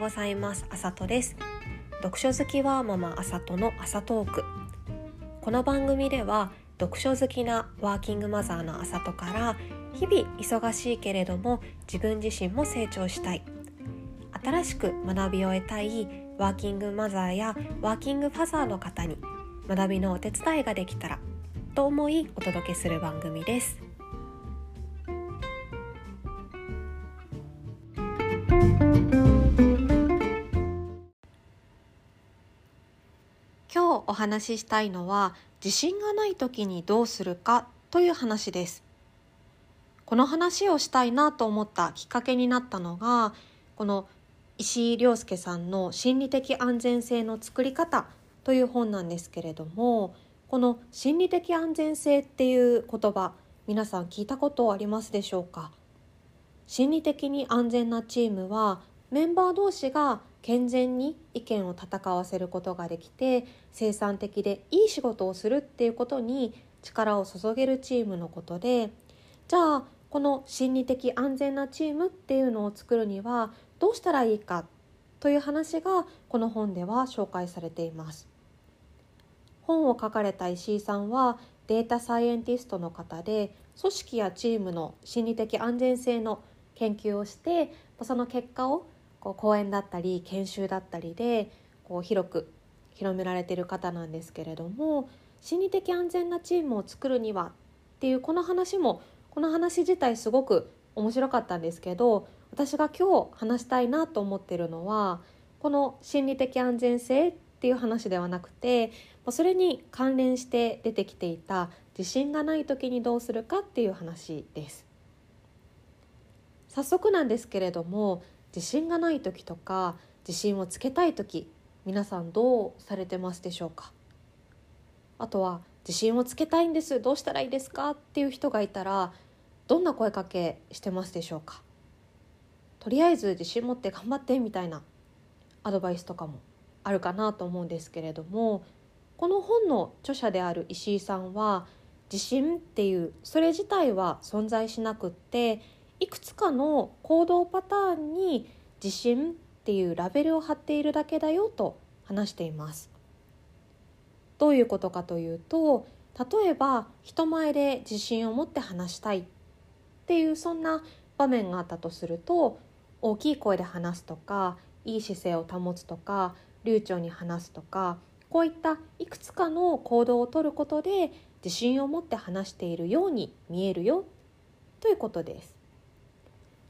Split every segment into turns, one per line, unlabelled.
ございます。あさとです。読書好きはママあさとの朝トークこの番組では読書好きなワーキングマザーのあさとから日々忙しいけれども自分自身も成長したい。新しく学びを得たいワーキングマザーやワーキングファザーの方に学びのお手伝いができたらと思いお届けする番組です。今日お話ししたいのは自信がない時にどうするかという話です。この話をしたいなと思ったきっかけになったのがこの石井亮介さんの心理的安全性の作り方という本なんですけれどもこの心理的安全性っていう言葉皆さん聞いたことありますでしょうか？心理的に安全なチームはメンバー同士が健全に意見を戦わせることができて生産的でいい仕事をするっていうことに力を注げるチームのことでじゃあこの心理的安全なチームっていうのを作るにはどうしたらいいかという話がこの本では紹介されています。本を書かれた石井さんはデータサイエンティストの方で組織やチームの心理的安全性の研究をしてその結果をこう講演だったり研修だったりでこう広く広められてる方なんですけれども心理的安全なチームを作るにはっていうこの話もこの話自体すごく面白かったんですけど私が今日話したいなと思ってるのはこの心理的安全性っていう話ではなくてそれに関連して出てきていた自信がない時にどうするかっていう話です。早速なんですけれども自信がない時とか自信をつけたい時皆さんどうされてますでしょうか？あとは自信をつけたいんですどうしたらいいですか？っていう人がいたらどんな声かけしてますでしょうか？とりあえず自信持って頑張ってみたいなアドバイスとかもあるかなと思うんですけれどもこの本の著者である石井さんは自信っていうそれ自体は存在しなくっていくつかの行動パターンに自信っていうラベルを貼っているだけだよと話しています。どういうことかというと例えば人前で自信を持って話したいっていうそんな場面があったとすると大きい声で話すとかいい姿勢を保つとか流暢に話すとかこういったいくつかの行動をとることで自信を持って話しているように見えるよということです。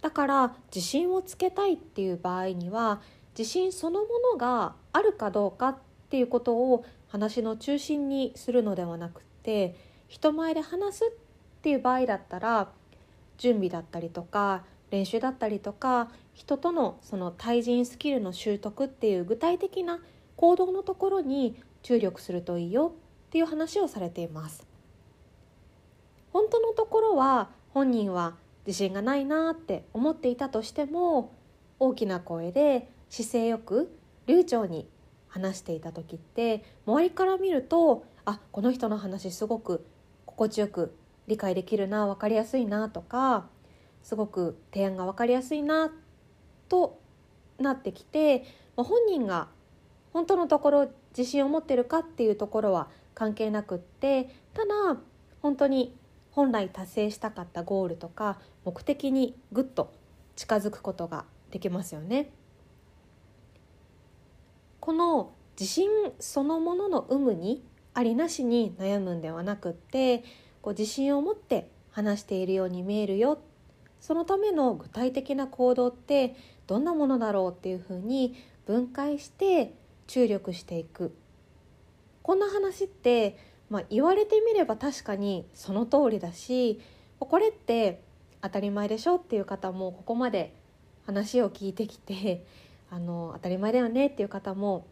だから自信をつけたいっていう場合には自信そのものがあるかどうかっていうことを話の中心にするのではなくて人前で話すっていう場合だったら準備だったりとか練習だったりとか人とのその対人スキルの習得っていう具体的な行動のところに注力するといいよっていう話をされています。本当のところは本人は自信がないなって思っていたとしても大きな声で姿勢よく流暢に話していた時って周りから見るとあこの人の話すごく心地よく理解できるな分かりやすいなとかすごく提案が分かりやすいなとなってきて本人が本当のところ自信を持ってるかっていうところは関係なくってただ本当に本来達成したかったゴールとか目的にぐっと近づくことができますよね。この自信そのものの有無にありなしに悩むんではなくってこう自信を持って話しているように見えるよそのための具体的な行動ってどんなものだろうっていうふうに分解して注力していくこんな話って、まあ、言われてみれば確かにその通りだしこれって当たり前でしょっていう方もここまで話を聞いてきて あの当たり前だよねっていう方も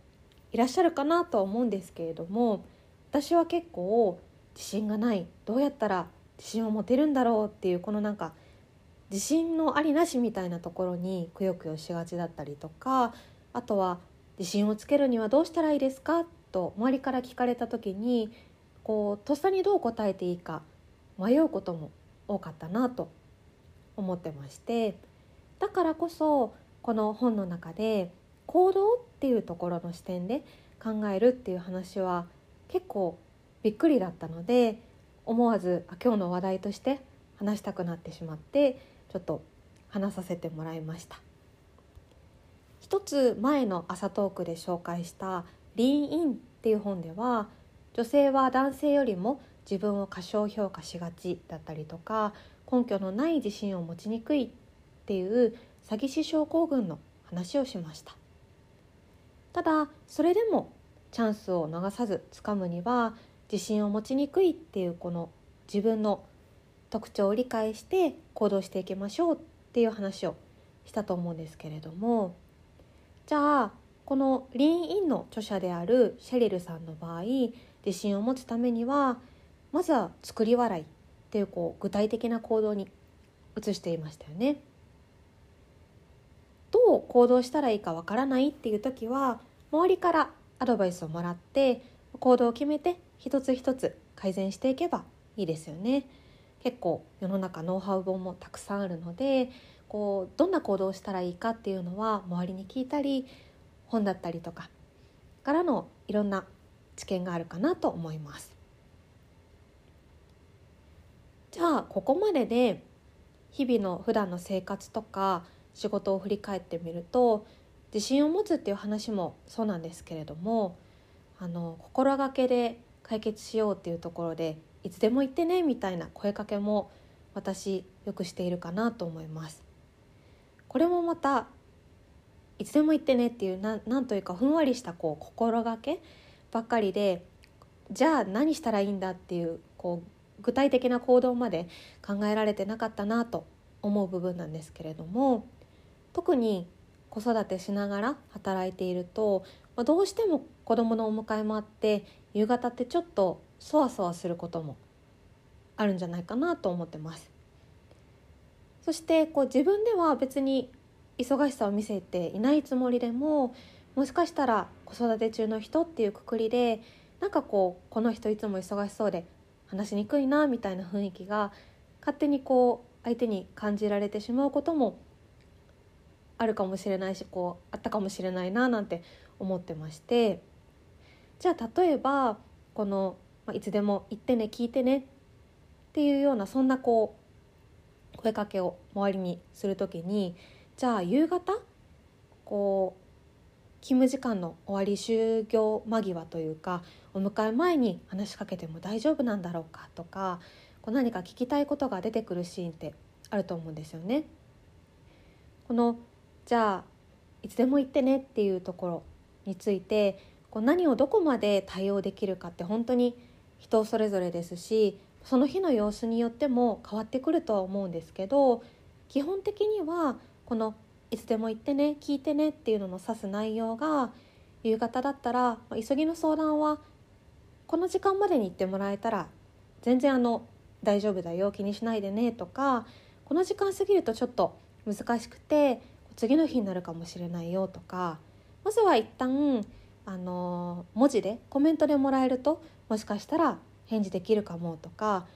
いらっしゃるかなとは思うんですけれども私は結構自信がないどうやったら自信を持てるんだろうっていうこのなんか自信のありなしみたいなところにくよくよしがちだったりとかあとは自信をつけるにはどうしたらいいですかと周りから聞かれた時にこうとっさにどう答えていいか迷うことも多かったなと思ってましてだからこそこの本の中で行動っていうところの視点で考えるっていう話は結構びっくりだったので思わず今日の話題として話したくなってしまってちょっと話させてもらいました。一つ前の朝トークで紹介した「リーンイン」っていう本では女性は男性よりも自分を過小評価しがちだったりとか根拠のない自信を持ちにくいっていう詐欺師症候群の話をしました。ただそれでもチャンスを逃さずつかむには自信を持ちにくいっていうこの自分の特徴を理解して行動していきましょうっていう話をしたと思うんですけれどもじゃあこのリーンインの著者であるシェリルさんの場合自信を持つためにはまずは作り笑いっていうこう具体的な行動に移していましたよね。どう行動したらいいかわからないっていう時は周りからアドバイスをもらって行動を決めて一つ一つ改善していけばいいですよね。結構世の中ノウハウ本もたくさんあるのでこうどんな行動をしたらいいかっていうのは周りに聞いたり本だったりとかからのいろんな知見があるかなと思います。じゃあここまでで日々の普段の生活とか仕事を振り返ってみると自信を持つっていう話もそうなんですけれどもあの心がけで解決しようっていうところでいつでも言ってねみたいな声かけも私よくしているかなと思います。これもまたいつでも言ってねっていうななんというかふんわりしたこう心がけばっかりでじゃあ何したらいいんだっていうこう具体的な行動まで考えられてなかったなと思う部分なんですけれども特に子育てしながら働いていると、まあ、どうしても子どものお迎えもあって夕方ってちょっとそわそわすることもあるんじゃないかなと思ってます。そしてこう自分では別に忙しさを見せていないつもりでももしかしたら子育て中の人っていうくくりでなんかこうこの人いつも忙しそうで話しにくいなみたいな雰囲気が勝手にこう相手に感じられてしまうこともあるかもしれないしこうあったかもしれないななんて思ってまして。じゃあ例えばこの、ま、いつでも言ってね聞いてねっていうようなそんなこう声かけを周りにする時にじゃあ夕方こう勤務時間の終わり就業間際というかお迎え前に話しかけても大丈夫なんだろうかとかこう何か聞きたいことが出てくるシーンってあると思うんですよね。このじゃあいつでも言ってねっていうところについてこう何をどこまで対応できるかって本当に人それぞれですしその日の様子によっても変わってくるとは思うんですけど基本的にはこの「いつでも言ってね聞いてね」っていうのの指す内容が夕方だったら急ぎの相談はこの時間までに言ってもらえたら全然あの大丈夫だよ気にしないでねとかこの時間過ぎるとちょっと難しくて次の日になるかもしれないよとかまずは一旦あの文字でコメントでもらえるともしかしたら返事できるかもとか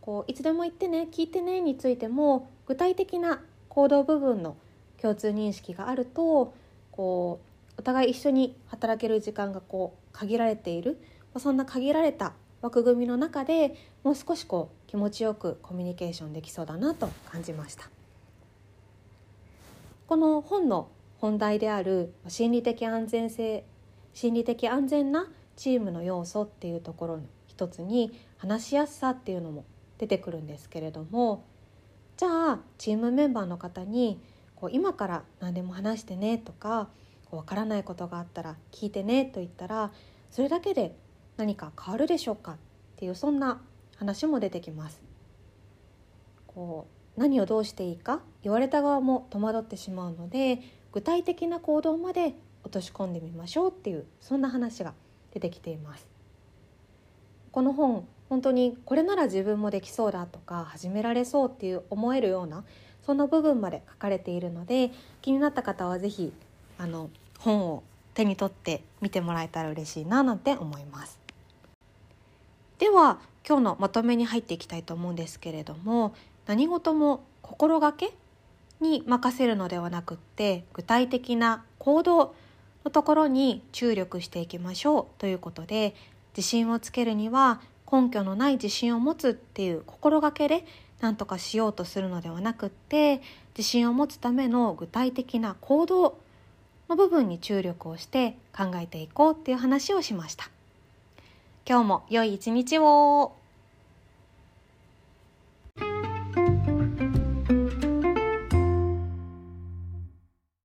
こういつでも言ってね聞いてねについても具体的な行動部分の共通認識があるとこうお互い一緒に働ける時間がこう限られているそんな限られた枠組みの中でもう少しこう気持ちよくコミュニケーションできそうだなと感じました。この本の本題である心理的安全性心理的安全なチームの要素っていうところの一つに話しやすさっていうのも出てくるんですけれどもじゃあチームメンバーの方にこう今から何でも話してねとかわからないことがあったら聞いてねと言ったらそれだけで何か変わるでしょうか？っていうそんな話も出てきます。こう何をどうしていいか？言われた側も戸惑ってしまうので具体的な行動まで落とし込んでみましょうっていうそんな話が出てきています。この本本当にこれなら自分もできそうだとか始められそうっていう思えるようなそんな部分まで書かれているので気になった方は是非あの本を手に取って見てもらえたら嬉しいななんて思います。では今日のまとめに入っていきたいと思うんですけれども何事も心がけに任せるのではなくって具体的な行動のところに注力していきましょうということで自信をつけるには根拠のない自信を持つっていう心がけで何とかしようとするのではなくって自信を持つための具体的な行動の部分に注力をして考えていこうっていう話をしました。今日も良い一日を